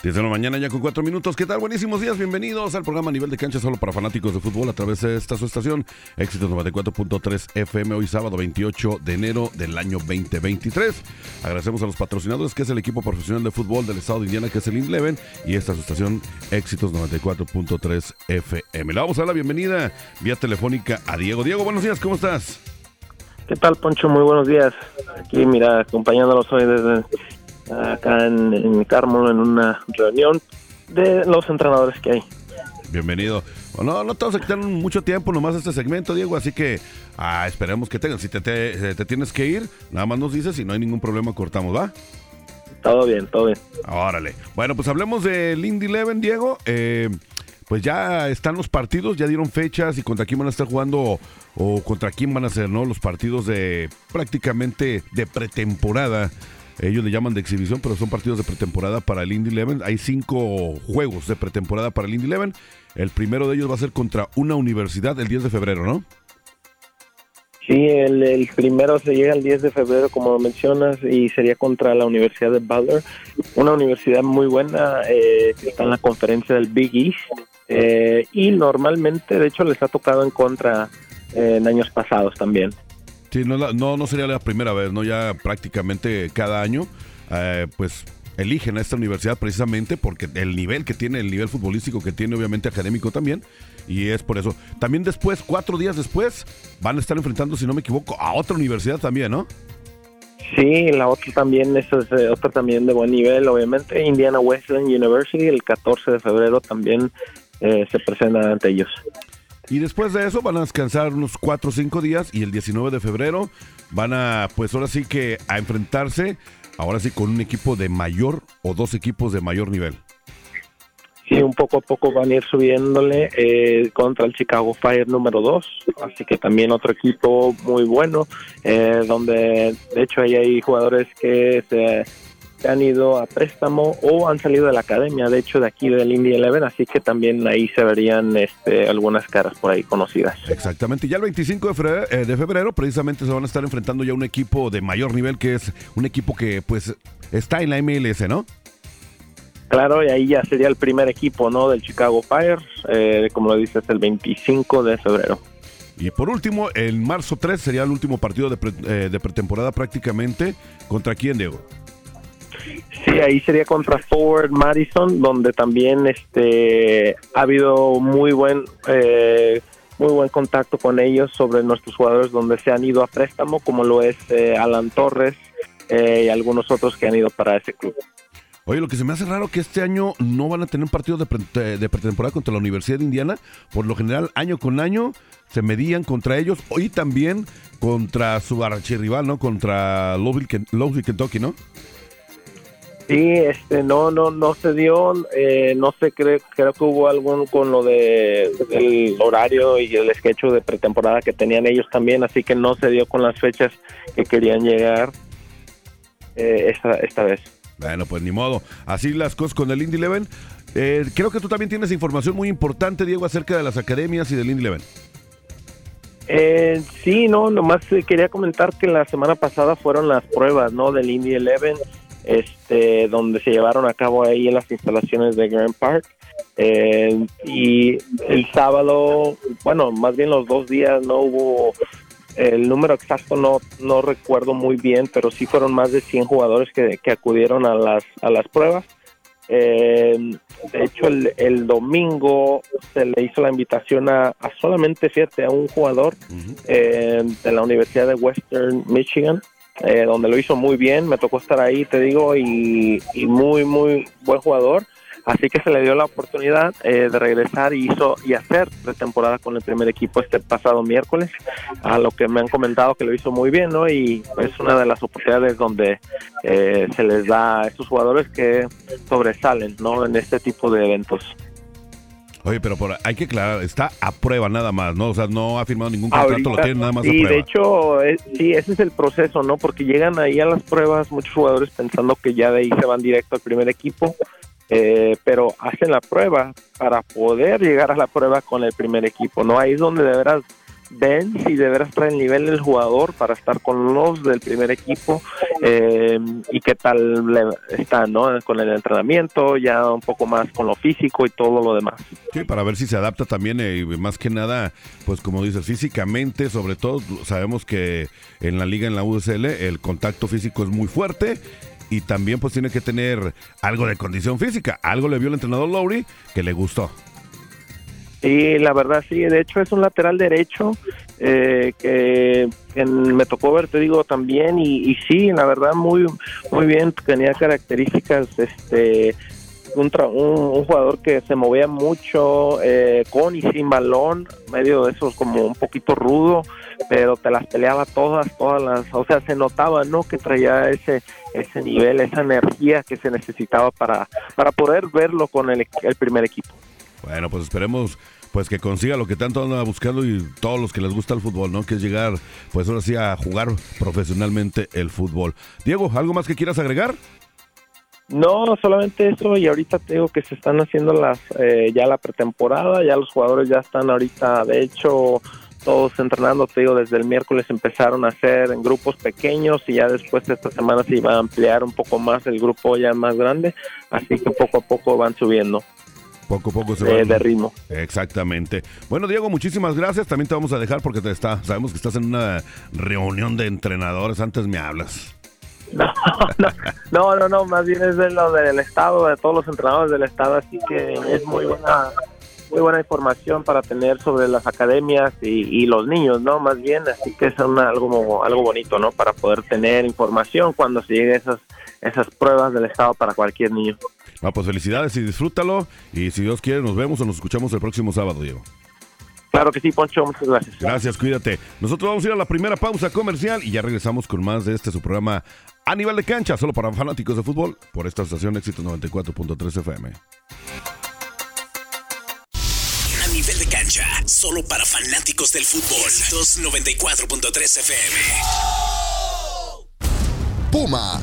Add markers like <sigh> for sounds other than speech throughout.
10 de la mañana ya con 4 minutos. ¿Qué tal? Buenísimos días. Bienvenidos al programa Nivel de Cancha solo para fanáticos de fútbol a través de esta su estación. Éxitos 94.3 FM hoy sábado 28 de enero del año 2023. Agradecemos a los patrocinadores que es el equipo profesional de fútbol del estado de Indiana que es el Inleven y esta su estación Éxitos 94.3 FM. Le vamos a dar la bienvenida vía telefónica a Diego. Diego, buenos días. ¿Cómo estás? ¿Qué tal, Poncho? Muy buenos días. Aquí, mira, acompañándolos hoy desde acá en, en Carmel en una reunión de los entrenadores que hay. Bienvenido. Bueno, no te vamos a quitar mucho tiempo nomás este segmento, Diego, así que ah, esperemos que tengan. Si te, te, te tienes que ir, nada más nos dices y no hay ningún problema, cortamos, ¿va? Todo bien, todo bien. Órale. Bueno, pues hablemos del Indy Eleven, Diego. Eh, pues ya están los partidos, ya dieron fechas y contra quién van a estar jugando o contra quién van a ser, ¿no? Los partidos de prácticamente de pretemporada. Ellos le llaman de exhibición, pero son partidos de pretemporada para el Indy Eleven. Hay cinco juegos de pretemporada para el Indy Eleven. El primero de ellos va a ser contra una universidad el 10 de febrero, ¿no? Sí, el, primero se llega el 10 de febrero, como mencionas, y sería contra la Universidad de Butler, una universidad muy buena eh, que está en la conferencia del Big East. eh, y normalmente, de hecho, les ha tocado en contra eh, en años pasados también. Sí, no, no, no sería la primera vez, ¿no? Ya prácticamente cada año, eh, pues eligen a esta universidad precisamente porque el nivel que tiene, el nivel futbolístico que tiene, obviamente académico también, y es por eso. También después, cuatro días después, van a estar enfrentando, si no me equivoco, a otra universidad también, ¿no? Sí, la otra también, esa es eh, otra también de buen nivel, obviamente. Indiana Wesleyan University, el 14 de febrero también eh, se presenta ante ellos. Y después de eso van a descansar unos cuatro o cinco días y el 19 de febrero van a, pues ahora sí que a enfrentarse, ahora sí con un equipo de mayor o dos equipos de mayor nivel. Sí, un poco a poco van a ir subiéndole eh, contra el Chicago Fire número 2, así que también otro equipo muy bueno, eh, donde de hecho ahí hay jugadores que se, se han ido a préstamo o han salido de la academia, de hecho de aquí del Indy Eleven, así que también ahí se verían este, algunas caras por ahí conocidas. Exactamente, ya el 25 de febrero, eh, de febrero precisamente se van a estar enfrentando ya un equipo de mayor nivel que es un equipo que pues está en la MLS, ¿no? Claro, y ahí ya sería el primer equipo no del Chicago Fire, eh, como lo dices, el 25 de febrero. Y por último, el marzo 3 sería el último partido de, pre- eh, de pretemporada prácticamente. ¿Contra quién, Diego? Sí, ahí sería contra Forward Madison, donde también este ha habido muy buen eh, muy buen contacto con ellos sobre nuestros jugadores donde se han ido a préstamo, como lo es eh, Alan Torres eh, y algunos otros que han ido para ese club. Oye, lo que se me hace raro que este año no van a tener partidos de, pre- de pretemporada contra la Universidad de Indiana. Por lo general, año con año se medían contra ellos y también contra su archirrival, ¿no? Contra Louisville, Ken- Louisville, Kentucky, ¿no? Sí, este no no no se dio, eh, no sé creo creo que hubo algún con lo de el horario y el sketch de pretemporada que tenían ellos también, así que no se dio con las fechas que querían llegar eh, esta esta vez. Bueno, pues ni modo. Así las cosas con el Indy Eleven. Eh, creo que tú también tienes información muy importante, Diego, acerca de las academias y del Indy Eleven. Eh, sí, no, nomás quería comentar que la semana pasada fueron las pruebas, ¿no? Del Indy Eleven, este, donde se llevaron a cabo ahí en las instalaciones de Grand Park. Eh, y el sábado, bueno, más bien los dos días no hubo el número exacto no no recuerdo muy bien, pero sí fueron más de 100 jugadores que, que acudieron a las a las pruebas. Eh, de hecho, el, el domingo se le hizo la invitación a, a solamente, fíjate, a un jugador eh, de la Universidad de Western Michigan, eh, donde lo hizo muy bien. Me tocó estar ahí, te digo, y, muy, muy buen jugador. Así que se le dio la oportunidad eh, de regresar y hizo y hacer pretemporada con el primer equipo este pasado miércoles, a lo que me han comentado que lo hizo muy bien, ¿no? Y es una de las oportunidades donde eh, se les da a estos jugadores que sobresalen, ¿no? En este tipo de eventos. Oye, pero por, hay que aclarar, está a prueba nada más, ¿no? O sea, no ha firmado ningún contrato, lo tienen nada más sí, a prueba. de hecho, es- sí, ese es el proceso, ¿no? Porque llegan ahí a las pruebas muchos jugadores pensando que ya de ahí se van directo al primer equipo, eh, pero hacen la prueba para poder llegar a la prueba con el primer equipo, ¿no? Ahí es donde de veras ven si de veras trae el nivel del jugador para estar con los del primer equipo eh, y qué tal le está, ¿no? Con el entrenamiento, ya un poco más con lo físico y todo lo demás. Sí, para ver si se adapta también, eh, y más que nada, pues como dices, físicamente, sobre todo, sabemos que en la liga, en la USL, el contacto físico es muy fuerte y también pues tiene que tener algo de condición física. Algo le vio el entrenador Lowry que le gustó. Sí, la verdad sí, de hecho es un lateral derecho eh, que, me tocó ver, te digo, también y, y sí, la verdad muy muy bien, tenía características, este, un, un jugador que se movía mucho eh, con y sin balón, medio de esos como un poquito rudo, pero te las peleaba todas, todas las, o sea, se notaba, ¿no? Que traía ese ese nivel, esa energía que se necesitaba para para poder verlo con el, el primer equipo. Bueno, pues esperemos pues que consiga lo que tanto anda buscando y todos los que les gusta el fútbol, ¿no? Que es llegar, pues ahora sí, a jugar profesionalmente el fútbol. Diego, ¿algo más que quieras agregar? No, solamente eso y ahorita te digo que se están haciendo las eh, ya la pretemporada, ya los jugadores ya están ahorita, de hecho, todos entrenando, te digo, desde el miércoles empezaron a hacer en grupos pequeños y ya después de esta semana se iba a ampliar un poco más el grupo ya más grande, así que poco a poco van subiendo Poco a poco se eh, van- de ritmo. Exactamente. Bueno, Diego, muchísimas gracias. También te vamos a dejar porque te está, sabemos que estás en una reunión de entrenadores. Antes me hablas. <laughs> No, no, no, no, no, más bien es de lo del estado, de todos los entrenadores del estado, así que es muy buena, muy buena información para tener sobre las academias y, y los niños, ¿no? Más bien, así que es una- algo, algo bonito, ¿no? Para poder tener información cuando se llegue a esas, esas pruebas del estado para cualquier niño. No, pues felicidades y disfrútalo. Y si Dios quiere, nos vemos o nos escuchamos el próximo sábado, Diego. Claro que sí, Poncho, muchas gracias. Gracias, cuídate. Nosotros vamos a ir a la primera pausa comercial y ya regresamos con más de este su programa a nivel de cancha, solo para fanáticos de fútbol, por esta estación Éxito 94.3 FM. A nivel de cancha, solo para fanáticos del fútbol. 294.3 FM. Puma,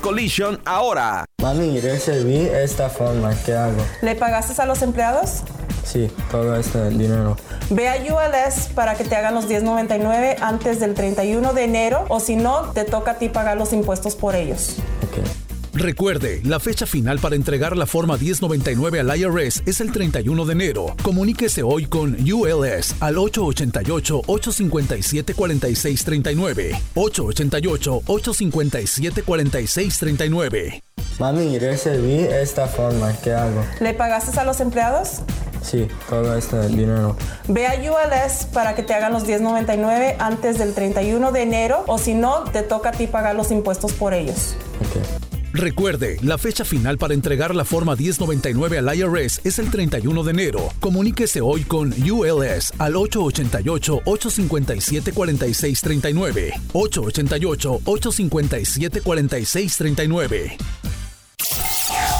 Collision ahora. Mami, reserví esta forma, ¿qué hago? ¿Le pagaste a los empleados? Sí, todo este dinero. Ve a ULS para que te hagan los 1099 antes del 31 de enero o si no, te toca a ti pagar los impuestos por ellos. Ok. Recuerde, la fecha final para entregar la forma 1099 al IRS es el 31 de enero. Comuníquese hoy con ULS al 888-857-4639. 888-857-4639. Mami, recibí esta forma, ¿qué hago? ¿Le pagaste a los empleados? Sí, todo este dinero. Ve a ULS para que te hagan los 1099 antes del 31 de enero o si no, te toca a ti pagar los impuestos por ellos. Ok. Recuerde, la fecha final para entregar la forma 1099 al IRS es el 31 de enero. Comuníquese hoy con ULS al 888-857-4639. 888-857-4639.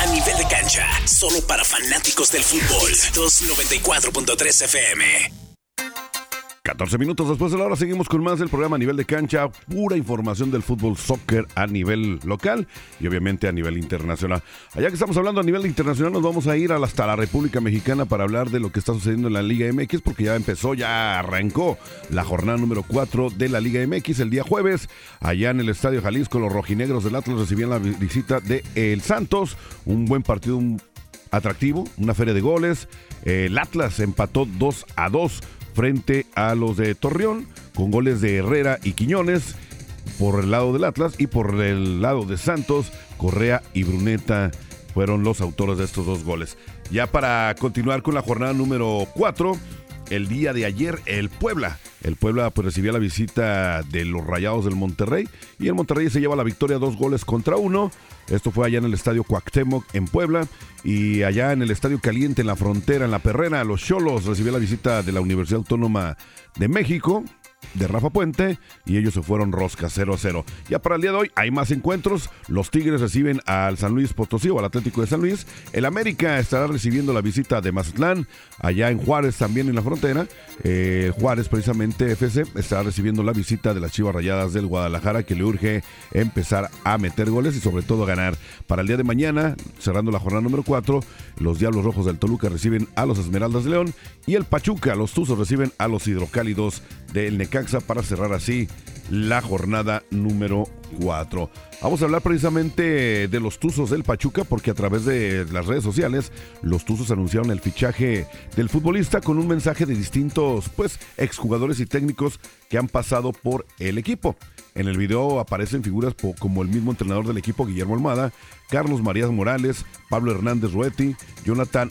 A nivel de cancha, solo para fanáticos del fútbol. 294.3 FM. 14 minutos después de la hora seguimos con más del programa a nivel de cancha, pura información del fútbol soccer a nivel local y obviamente a nivel internacional. Allá que estamos hablando a nivel internacional nos vamos a ir hasta la República Mexicana para hablar de lo que está sucediendo en la Liga MX porque ya empezó, ya arrancó la jornada número 4 de la Liga MX el día jueves. Allá en el Estadio Jalisco los rojinegros del Atlas recibían la visita de El Santos, un buen partido, un atractivo, una feria de goles. El Atlas empató 2 a 2 frente a los de Torreón, con goles de Herrera y Quiñones por el lado del Atlas y por el lado de Santos, Correa y Bruneta fueron los autores de estos dos goles. Ya para continuar con la jornada número 4, el día de ayer el Puebla. El Puebla pues recibía la visita de los Rayados del Monterrey y el Monterrey se lleva la victoria dos goles contra uno. Esto fue allá en el Estadio Cuauhtémoc en Puebla y allá en el Estadio Caliente en la frontera, en la Perrera, los Cholos recibía la visita de la Universidad Autónoma de México de Rafa Puente y ellos se fueron rosca 0-0. Ya para el día de hoy hay más encuentros. Los Tigres reciben al San Luis Potosí o al Atlético de San Luis. El América estará recibiendo la visita de Mazatlán, allá en Juárez también en la frontera. Eh, Juárez precisamente FC estará recibiendo la visita de las Chivas Rayadas del Guadalajara que le urge empezar a meter goles y sobre todo a ganar. Para el día de mañana, cerrando la jornada número 4, los Diablos Rojos del Toluca reciben a los Esmeraldas de León y el Pachuca, los Tuzos reciben a los Hidrocálidos del Necaxa para cerrar así la jornada número 4. Vamos a hablar precisamente de los Tuzos del Pachuca porque a través de las redes sociales los Tuzos anunciaron el fichaje del futbolista con un mensaje de distintos pues exjugadores y técnicos que han pasado por el equipo. En el video aparecen figuras como el mismo entrenador del equipo Guillermo Almada, Carlos Marías Morales, Pablo Hernández Ruetti, Jonathan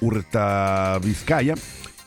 Urta Vizcaya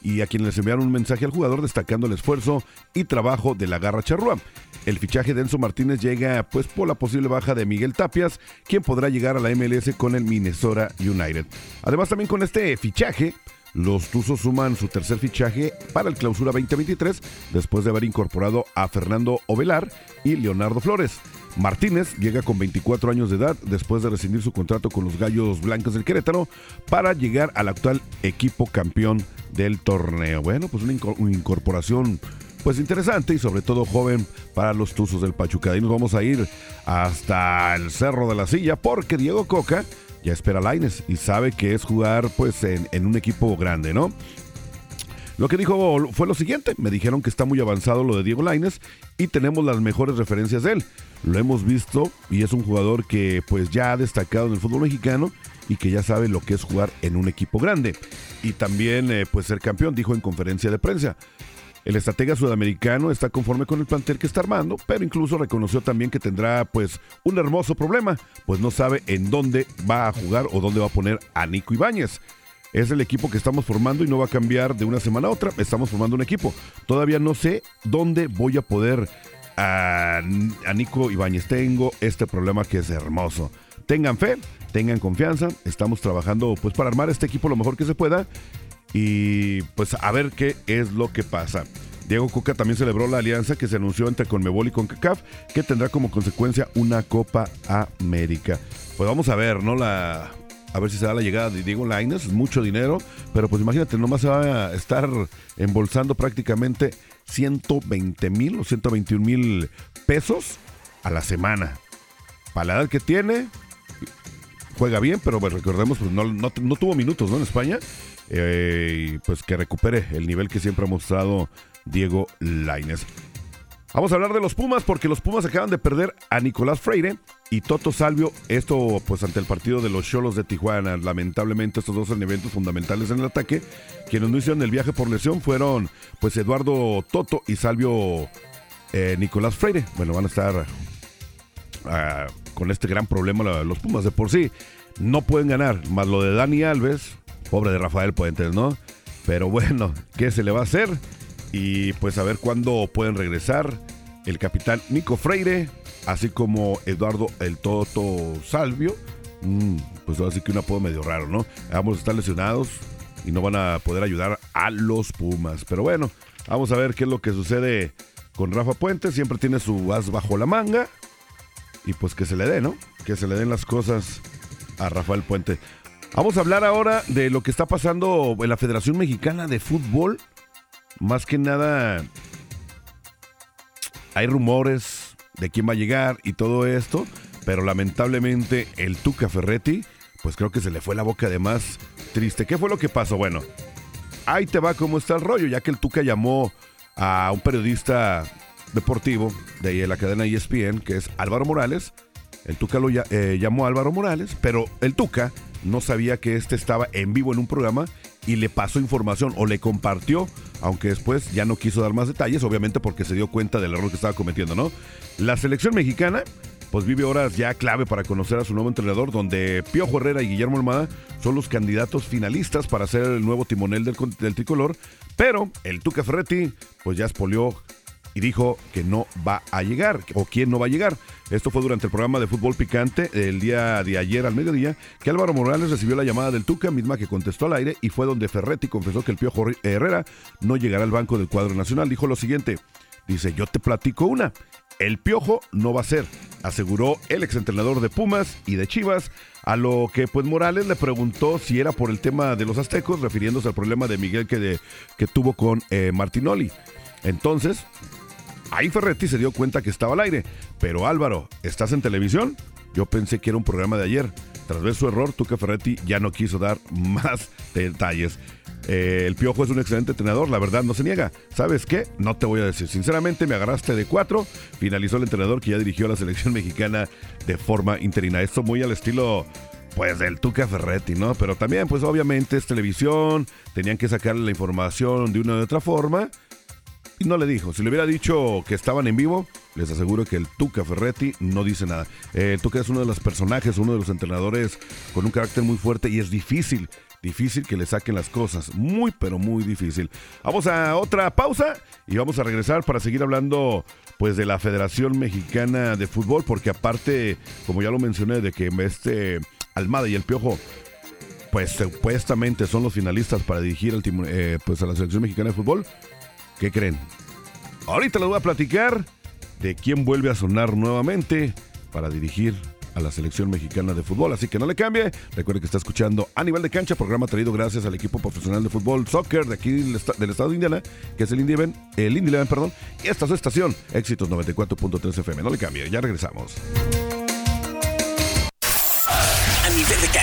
y a quienes les enviaron un mensaje al jugador destacando el esfuerzo y trabajo de la garra charrúa. El fichaje de Enzo Martínez llega pues por la posible baja de Miguel Tapias, quien podrá llegar a la MLS con el Minnesota United. Además también con este fichaje, los Tuzos suman su tercer fichaje para el Clausura 2023 después de haber incorporado a Fernando Ovelar y Leonardo Flores. Martínez llega con 24 años de edad después de rescindir su contrato con los Gallos Blancos del Querétaro para llegar al actual equipo campeón del torneo. Bueno, pues una, incorporación pues interesante y sobre todo joven para los Tuzos del Pachuca. Y nos vamos a ir hasta el Cerro de la Silla porque Diego Coca ya espera a Laines y sabe que es jugar pues en, en un equipo grande, ¿no? Lo que dijo fue lo siguiente, me dijeron que está muy avanzado lo de Diego Laines y tenemos las mejores referencias de él. Lo hemos visto y es un jugador que pues ya ha destacado en el fútbol mexicano y que ya sabe lo que es jugar en un equipo grande y también eh, pues ser campeón, dijo en conferencia de prensa. El estratega sudamericano está conforme con el plantel que está armando, pero incluso reconoció también que tendrá pues un hermoso problema, pues no sabe en dónde va a jugar o dónde va a poner a Nico Ibáñez. Es el equipo que estamos formando y no va a cambiar de una semana a otra. Estamos formando un equipo. Todavía no sé dónde voy a poder a, a Nico Ibáñez. Tengo este problema que es hermoso. Tengan fe, tengan confianza. Estamos trabajando pues para armar este equipo lo mejor que se pueda y pues a ver qué es lo que pasa. Diego Coca también celebró la alianza que se anunció entre Conmebol y CONCACAF, que tendrá como consecuencia una Copa América. Pues vamos a ver, ¿no? La a ver si se da la llegada de Diego Lainez, mucho dinero, pero pues imagínate, nomás se va a estar embolsando prácticamente 120 mil o 121 mil pesos a la semana. Para la edad que tiene, juega bien, pero bueno, recordemos, pues no, tuvo minutos ¿no? en España. Eh, pues que recupere el nivel que siempre ha mostrado Diego Lainez. Vamos a hablar de los Pumas porque los Pumas acaban de perder a Nicolás Freire y Toto Salvio. Esto pues ante el partido de los Cholos de Tijuana. Lamentablemente estos dos son eventos fundamentales en el ataque. Quienes no hicieron el viaje por lesión fueron pues Eduardo Toto y Salvio eh, Nicolás Freire. Bueno, van a estar ah, con este gran problema los Pumas de por sí. No pueden ganar, más lo de Dani Alves, pobre de Rafael Puentes, ¿no? Pero bueno, ¿qué se le va a hacer? Y pues a ver cuándo pueden regresar el capitán Nico Freire, así como Eduardo el Toto Salvio. Mm, pues así que un apodo medio raro, ¿no? Ambos están lesionados y no van a poder ayudar a los Pumas. Pero bueno, vamos a ver qué es lo que sucede con Rafa Puentes. Siempre tiene su as bajo la manga. Y pues que se le dé, ¿no? Que se le den las cosas a Rafael Puente. Vamos a hablar ahora de lo que está pasando en la Federación Mexicana de Fútbol. Más que nada, hay rumores de quién va a llegar y todo esto, pero lamentablemente el Tuca Ferretti, pues creo que se le fue la boca de más triste. ¿Qué fue lo que pasó? Bueno, ahí te va cómo está el rollo, ya que el Tuca llamó a un periodista deportivo de la cadena ESPN, que es Álvaro Morales. El Tuca lo eh, llamó Álvaro Morales, pero el Tuca no sabía que este estaba en vivo en un programa y le pasó información o le compartió, aunque después ya no quiso dar más detalles, obviamente porque se dio cuenta del error que estaba cometiendo, ¿no? La selección mexicana pues vive horas ya clave para conocer a su nuevo entrenador, donde Piojo Herrera y Guillermo Almada son los candidatos finalistas para ser el nuevo timonel del, del tricolor, pero el Tuca Ferretti pues ya espolió y dijo que no va a llegar, o quién no va a llegar. Esto fue durante el programa de fútbol picante el día de ayer al mediodía, que Álvaro Morales recibió la llamada del Tuca, misma que contestó al aire, y fue donde Ferretti confesó que el Piojo Herrera no llegará al banco del cuadro nacional. Dijo lo siguiente, dice, yo te platico una, el Piojo no va a ser, aseguró el exentrenador de Pumas y de Chivas, a lo que pues Morales le preguntó si era por el tema de los aztecos, refiriéndose al problema de Miguel que, de- que tuvo con eh, Martinoli. Entonces, ahí Ferretti se dio cuenta que estaba al aire. Pero Álvaro, ¿estás en televisión? Yo pensé que era un programa de ayer. Tras ver su error, Tuca Ferretti ya no quiso dar <laughs> más detalles. Eh, el Piojo es un excelente entrenador, la verdad no se niega. ¿Sabes qué? No te voy a decir. Sinceramente, me agarraste de cuatro. Finalizó el entrenador que ya dirigió a la selección <laughs> mexicana de forma interina. Esto muy al estilo pues del Tuca Ferretti, ¿no? Pero también, pues obviamente es televisión, tenían que sacarle la información de una u otra forma. No le dijo. Si le hubiera dicho que estaban en vivo, les aseguro que el Tuca Ferretti no dice nada. Eh, Tuca es uno de los personajes, uno de los entrenadores con un carácter muy fuerte y es difícil, difícil que le saquen las cosas. Muy, pero muy difícil. Vamos a otra pausa y vamos a regresar para seguir hablando pues de la Federación Mexicana de Fútbol, porque aparte, como ya lo mencioné, de que este Almada y el Piojo pues supuestamente son los finalistas para dirigir al eh, pues a la selección mexicana de fútbol. ¿Qué creen? Ahorita les voy a platicar de quién vuelve a sonar nuevamente para dirigir a la selección mexicana de fútbol. Así que no le cambie. Recuerde que está escuchando a nivel de cancha, programa traído gracias al equipo profesional de fútbol soccer de aquí del, esta- del estado de Indiana, que es el Indy el perdón. Y esta es su estación, Éxitos 94.3 FM. No le cambie, ya regresamos. De cancha,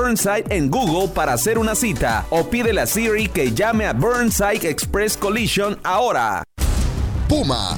en Google para hacer una cita o pídele a Siri que llame a Burnside Express Collision ahora. Puma,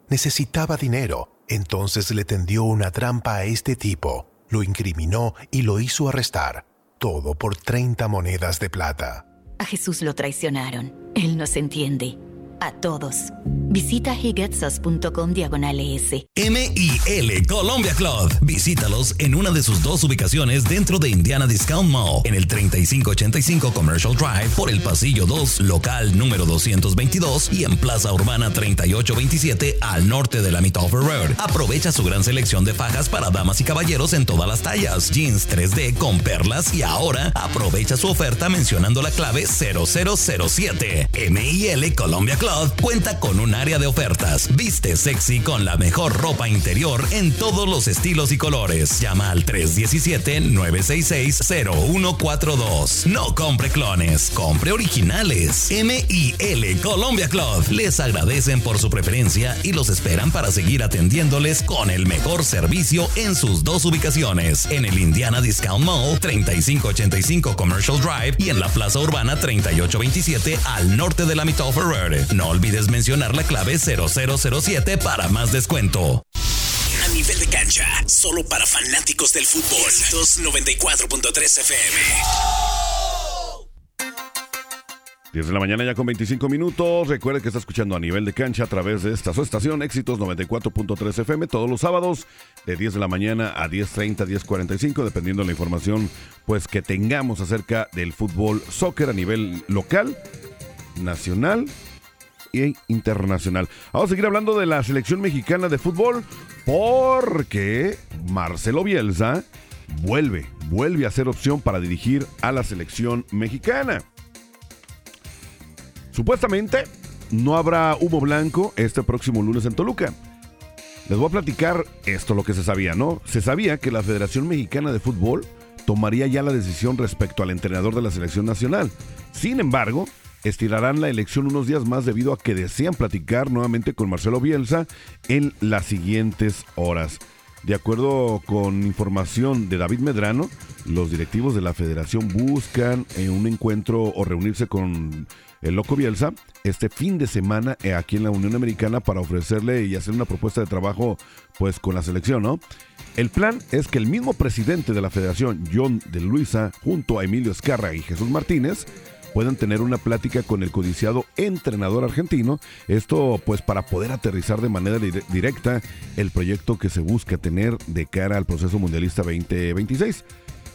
Necesitaba dinero. Entonces le tendió una trampa a este tipo. Lo incriminó y lo hizo arrestar. Todo por 30 monedas de plata. A Jesús lo traicionaron. Él nos entiende a todos. Visita hegetsus.com diagonal ES. MIL Colombia Club. Visítalos en una de sus dos ubicaciones dentro de Indiana Discount Mall, en el 3585 Commercial Drive por el pasillo 2, local número 222 y en Plaza Urbana 3827 al norte de la Mitover Road. Aprovecha su gran selección de fajas para damas y caballeros en todas las tallas, jeans 3D con perlas y ahora aprovecha su oferta mencionando la clave 0007. MIL Colombia Club cuenta con un área de ofertas. Viste sexy con la mejor ropa interior en todos los estilos y colores. Llama al 317-966-0142. No compre clones, compre originales. MIL Colombia Club les agradecen por su preferencia y los esperan para seguir atendiéndoles con el mejor servicio en sus dos ubicaciones. En el Indiana Discount Mall 3585 Commercial Drive y en la Plaza Urbana 3827 al norte de la Mitofer Road. No olvides mencionar la clave 0007 para más descuento. A nivel de cancha, solo para fanáticos del fútbol. 294.3 FM. 10 de la mañana ya con 25 minutos. Recuerde que está escuchando a nivel de cancha a través de esta su estación, Éxitos 94.3 FM, todos los sábados de 10 de la mañana a 10.30, 10.45, dependiendo de la información pues que tengamos acerca del fútbol soccer a nivel local, nacional e internacional. Vamos a seguir hablando de la selección mexicana de fútbol porque Marcelo Bielsa vuelve, vuelve a ser opción para dirigir a la selección mexicana. Supuestamente no habrá humo blanco este próximo lunes en Toluca. Les voy a platicar esto, lo que se sabía, ¿no? Se sabía que la Federación Mexicana de Fútbol tomaría ya la decisión respecto al entrenador de la selección nacional. Sin embargo, estirarán la elección unos días más debido a que desean platicar nuevamente con Marcelo Bielsa en las siguientes horas. De acuerdo con información de David Medrano, los directivos de la federación buscan eh, un encuentro o reunirse con el Loco Bielsa este fin de semana eh, aquí en la Unión Americana para ofrecerle y hacer una propuesta de trabajo pues con la selección, ¿no? El plan es que el mismo presidente de la federación, John de Luisa, junto a Emilio Escarra y Jesús Martínez, puedan tener una plática con el codiciado entrenador argentino. Esto pues para poder aterrizar de manera directa el proyecto que se busca tener de cara al proceso mundialista 2026.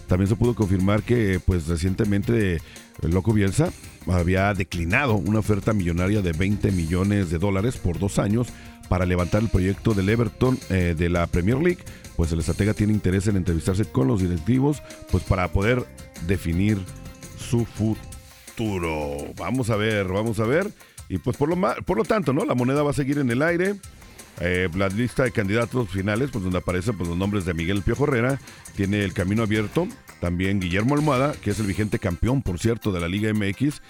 También se pudo confirmar que pues recientemente el Loco Bielsa había declinado una oferta millonaria de 20 millones de dólares por dos años para levantar el proyecto del Everton eh, de la Premier League, pues el estratega tiene interés en entrevistarse con los directivos, pues para poder definir su futuro. Vamos a ver, vamos a ver. Y pues por lo, por lo tanto, ¿no? La moneda va a seguir en el aire. Eh, la lista de candidatos finales, pues donde aparecen pues, los nombres de Miguel Piojo Herrera, tiene el camino abierto. También Guillermo Almohada, que es el vigente campeón, por cierto, de la Liga MX.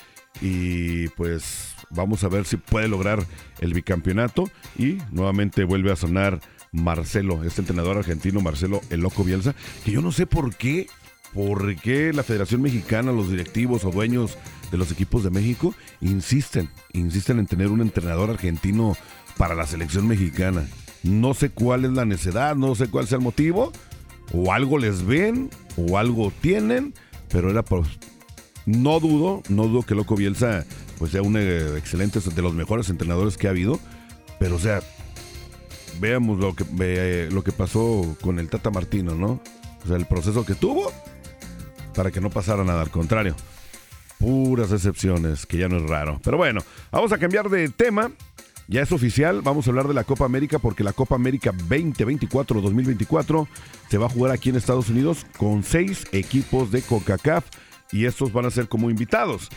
Y pues vamos a ver si puede lograr el bicampeonato. Y nuevamente vuelve a sonar Marcelo, este entrenador argentino, Marcelo El Loco Bielsa, que yo no sé por qué, por qué la Federación Mexicana, los directivos o dueños de los equipos de México insisten, insisten en tener un entrenador argentino para la selección mexicana. No sé cuál es la necesidad, no sé cuál sea el motivo, o algo les ven, o algo tienen, pero era por... No dudo, no dudo que Loco Bielsa pues sea un eh, excelente, de los mejores entrenadores que ha habido, pero o sea, veamos lo que, eh, lo que pasó con el Tata Martino, ¿no? O sea, el proceso que tuvo para que no pasara nada, al contrario. Puras excepciones, que ya no es raro. Pero bueno, vamos a cambiar de tema ya es oficial, vamos a hablar de la Copa América porque la Copa América 2024-2024 se va a jugar aquí en Estados Unidos con seis equipos de CONCACAF y estos van a ser como invitados.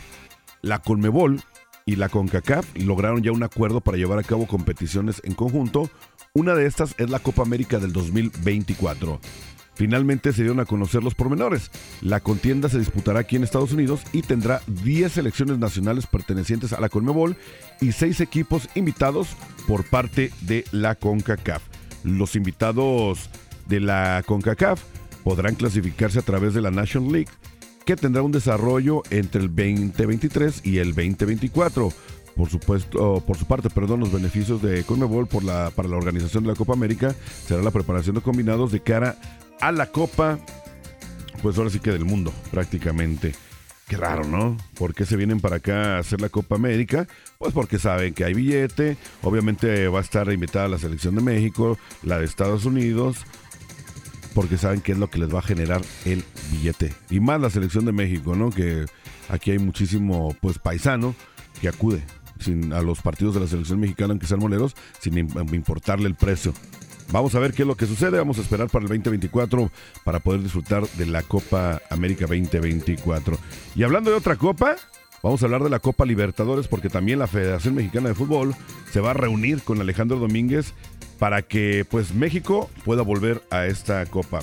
La Conmebol y la CONCACAF lograron ya un acuerdo para llevar a cabo competiciones en conjunto. Una de estas es la Copa América del 2024. Finalmente se dieron a conocer los pormenores. La contienda se disputará aquí en Estados Unidos y tendrá 10 selecciones nacionales pertenecientes a la CONMEBOL y 6 equipos invitados por parte de la CONCACAF. Los invitados de la CONCACAF podrán clasificarse a través de la National League, que tendrá un desarrollo entre el 2023 y el 2024 por supuesto, por su parte, perdón, los beneficios de CONMEBOL para la organización de la Copa América será la preparación de combinados de cara a la Copa, pues ahora sí que del mundo, prácticamente. Qué raro, ¿no? ¿Por qué se vienen para acá a hacer la Copa América? Pues porque saben que hay billete, obviamente va a estar invitada la selección de México, la de Estados Unidos, porque saben qué es lo que les va a generar el billete. Y más la selección de México, ¿no? Que aquí hay muchísimo, pues, paisano que acude sin, a los partidos de la selección mexicana, aunque sean moleros, sin importarle el precio. Vamos a ver qué es lo que sucede. Vamos a esperar para el 2024 para poder disfrutar de la Copa América 2024. Y hablando de otra copa, vamos a hablar de la Copa Libertadores porque también la Federación Mexicana de Fútbol se va a reunir con Alejandro Domínguez para que pues México pueda volver a esta copa.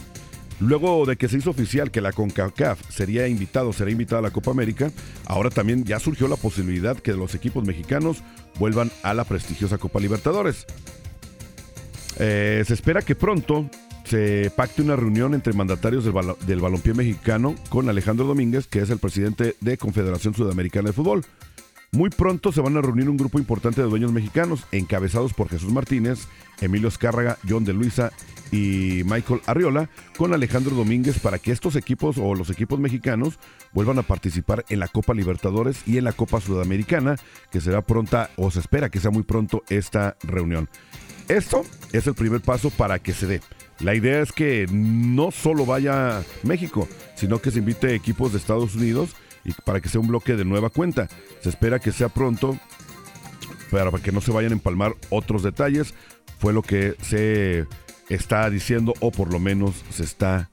Luego de que se hizo oficial que la CONCACAF sería invitado, será invitada a la Copa América, ahora también ya surgió la posibilidad que los equipos mexicanos vuelvan a la prestigiosa Copa Libertadores. Eh, se espera que pronto se pacte una reunión entre mandatarios del, del balompié mexicano con Alejandro Domínguez, que es el presidente de Confederación Sudamericana de Fútbol. Muy pronto se van a reunir un grupo importante de dueños mexicanos, encabezados por Jesús Martínez, Emilio Escárraga, John de Luisa y Michael Arriola, con Alejandro Domínguez para que estos equipos o los equipos mexicanos vuelvan a participar en la Copa Libertadores y en la Copa Sudamericana, que será pronta o se espera que sea muy pronto esta reunión. Esto es el primer paso para que se dé. La idea es que no solo vaya México, sino que se invite equipos de Estados Unidos y para que sea un bloque de nueva cuenta. Se espera que sea pronto para que no se vayan a empalmar otros detalles. Fue lo que se está diciendo o por lo menos se está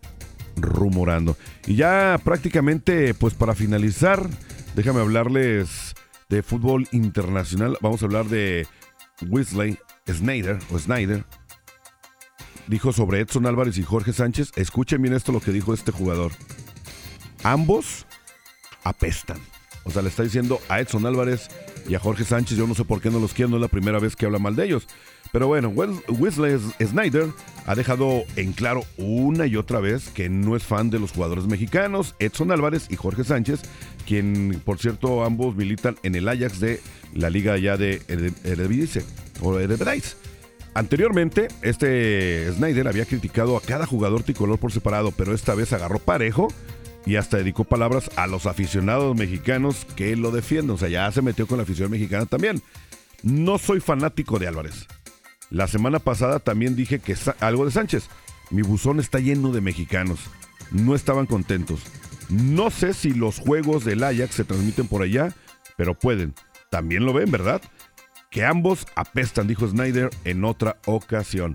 rumorando. Y ya prácticamente, pues para finalizar, déjame hablarles de fútbol internacional. Vamos a hablar de Wesley Snyder, o Snyder, dijo sobre Edson Álvarez y Jorge Sánchez. Escuchen bien esto lo que dijo este jugador. Ambos apestan. O sea, le está diciendo a Edson Álvarez y a Jorge Sánchez, yo no sé por qué no los quiero, no es la primera vez que habla mal de ellos. Pero bueno, Wesley Snyder ha dejado en claro una y otra vez que no es fan de los jugadores mexicanos, Edson Álvarez y Jorge Sánchez, quien por cierto ambos militan en el Ajax de la liga ya de Eredivisie o Eredivisie. Anteriormente, este Snyder había criticado a cada jugador tricolor por separado, pero esta vez agarró parejo y hasta dedicó palabras a los aficionados mexicanos que lo defienden. O sea, ya se metió con la afición mexicana también. No soy fanático de Álvarez. La semana pasada también dije que algo de Sánchez. Mi buzón está lleno de mexicanos. No estaban contentos. No sé si los juegos del Ajax se transmiten por allá, pero pueden. También lo ven, ¿verdad? Que ambos apestan, dijo Snyder en otra ocasión.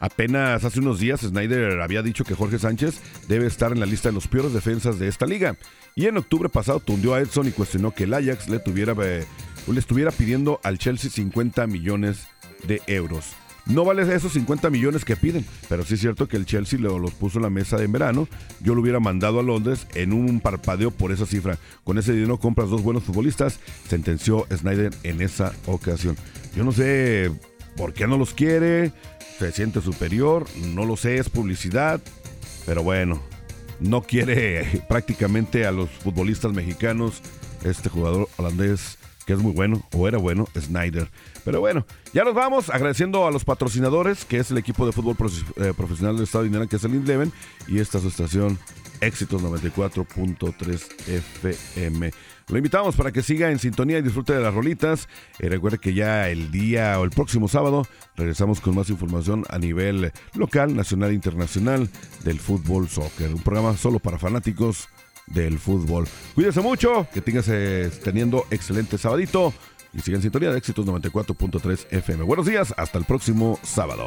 Apenas hace unos días Snyder había dicho que Jorge Sánchez debe estar en la lista de los peores defensas de esta liga. Y en octubre pasado tundió a Edson y cuestionó que el Ajax le, tuviera, eh, le estuviera pidiendo al Chelsea 50 millones de euros. No vale esos 50 millones que piden, pero sí es cierto que el Chelsea los puso en la mesa en verano. Yo lo hubiera mandado a Londres en un parpadeo por esa cifra. Con ese dinero compras dos buenos futbolistas, sentenció Snyder en esa ocasión. Yo no sé por qué no los quiere, se siente superior, no lo sé, es publicidad, pero bueno, no quiere <laughs> prácticamente a los futbolistas mexicanos, este jugador holandés que es muy bueno, o era bueno, Snyder. Pero bueno, ya nos vamos agradeciendo a los patrocinadores, que es el equipo de fútbol eh, profesional del Estado de Indiana, que es el Indleven, y esta su estación Éxitos 94.3 FM. Lo invitamos para que siga en sintonía y disfrute de las rolitas. Y recuerde que ya el día o el próximo sábado regresamos con más información a nivel local, nacional e internacional del fútbol soccer. Un programa solo para fanáticos del fútbol. Cuídense mucho, que tengas eh, teniendo excelente sabadito. y sigan en sintonía de éxitos 94.3 FM. Buenos días, hasta el próximo sábado.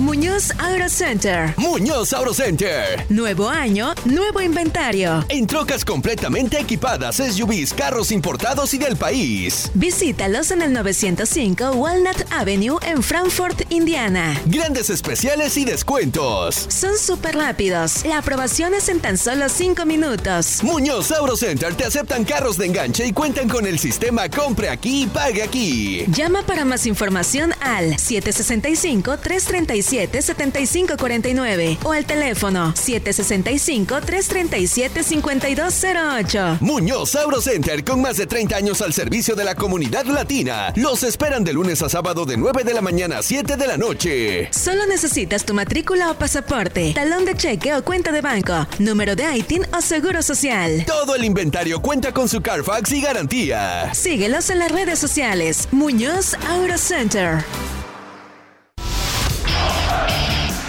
Muñoz Auto Center. Muñoz Auto Center. Nuevo año, nuevo inventario. En trocas completamente equipadas, SUVs, carros importados y del país. Visítalos en el 905 Walnut Avenue en Frankfurt, Indiana. Grandes especiales y descuentos. Son súper rápidos. La aprobación es en tan solo 5 minutos. Muñoz Auto Center te aceptan carros de enganche y cuentan con el sistema Compre aquí y pague aquí. Llama para más información al 765 335 7549 o al teléfono 765-337-5208. Muñoz Auro Center con más de 30 años al servicio de la comunidad latina. Los esperan de lunes a sábado de 9 de la mañana a 7 de la noche. Solo necesitas tu matrícula o pasaporte, talón de cheque o cuenta de banco, número de ITIN o seguro social. Todo el inventario cuenta con su Carfax y garantía. Síguelos en las redes sociales. Muñoz Auro